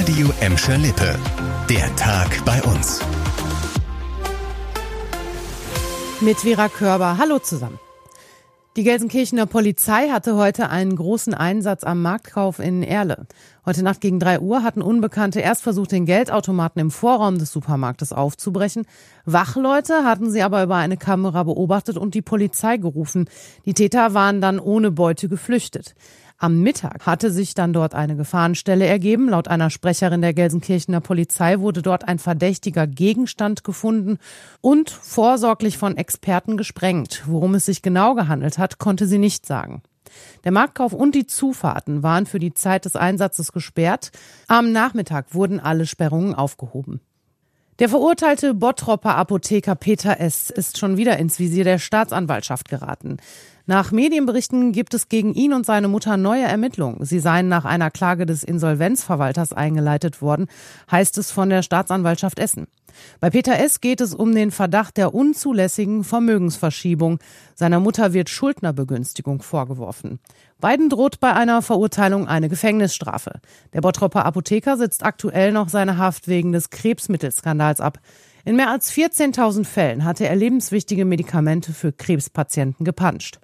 Radio Emscher Lippe. Der Tag bei uns. Mit Vera Körber. Hallo zusammen. Die Gelsenkirchener Polizei hatte heute einen großen Einsatz am Marktkauf in Erle. Heute Nacht gegen drei Uhr hatten Unbekannte erst versucht, den Geldautomaten im Vorraum des Supermarktes aufzubrechen. Wachleute hatten sie aber über eine Kamera beobachtet und die Polizei gerufen. Die Täter waren dann ohne Beute geflüchtet. Am Mittag hatte sich dann dort eine Gefahrenstelle ergeben. Laut einer Sprecherin der Gelsenkirchener Polizei wurde dort ein verdächtiger Gegenstand gefunden und vorsorglich von Experten gesprengt. Worum es sich genau gehandelt hat, konnte sie nicht sagen. Der Marktkauf und die Zufahrten waren für die Zeit des Einsatzes gesperrt. Am Nachmittag wurden alle Sperrungen aufgehoben. Der verurteilte Bottropper Apotheker Peter S. ist schon wieder ins Visier der Staatsanwaltschaft geraten. Nach Medienberichten gibt es gegen ihn und seine Mutter neue Ermittlungen. Sie seien nach einer Klage des Insolvenzverwalters eingeleitet worden, heißt es von der Staatsanwaltschaft Essen. Bei Peter S. geht es um den Verdacht der unzulässigen Vermögensverschiebung. Seiner Mutter wird Schuldnerbegünstigung vorgeworfen. Beiden droht bei einer Verurteilung eine Gefängnisstrafe. Der Bottropper Apotheker sitzt aktuell noch seine Haft wegen des Krebsmittelskandals ab. In mehr als 14.000 Fällen hatte er lebenswichtige Medikamente für Krebspatienten gepanscht.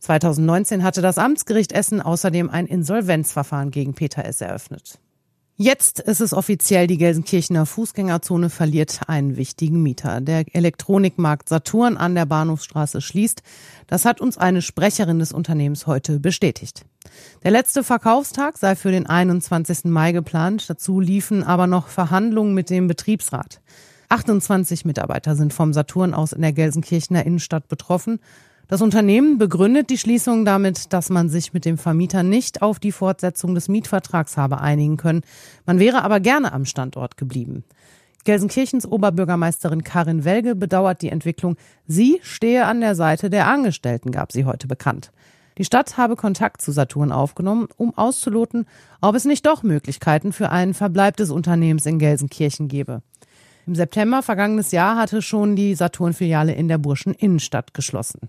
2019 hatte das Amtsgericht Essen außerdem ein Insolvenzverfahren gegen Peter S. eröffnet. Jetzt ist es offiziell, die Gelsenkirchener Fußgängerzone verliert einen wichtigen Mieter. Der Elektronikmarkt Saturn an der Bahnhofsstraße schließt. Das hat uns eine Sprecherin des Unternehmens heute bestätigt. Der letzte Verkaufstag sei für den 21. Mai geplant. Dazu liefen aber noch Verhandlungen mit dem Betriebsrat. 28 Mitarbeiter sind vom Saturn aus in der Gelsenkirchener Innenstadt betroffen. Das Unternehmen begründet die Schließung damit, dass man sich mit dem Vermieter nicht auf die Fortsetzung des Mietvertrags habe einigen können. Man wäre aber gerne am Standort geblieben. Gelsenkirchens Oberbürgermeisterin Karin Welge bedauert die Entwicklung. Sie stehe an der Seite der Angestellten, gab sie heute bekannt. Die Stadt habe Kontakt zu Saturn aufgenommen, um auszuloten, ob es nicht doch Möglichkeiten für einen Verbleib des Unternehmens in Gelsenkirchen gebe. Im September vergangenes Jahr hatte schon die Saturn-Filiale in der Burschen Innenstadt geschlossen.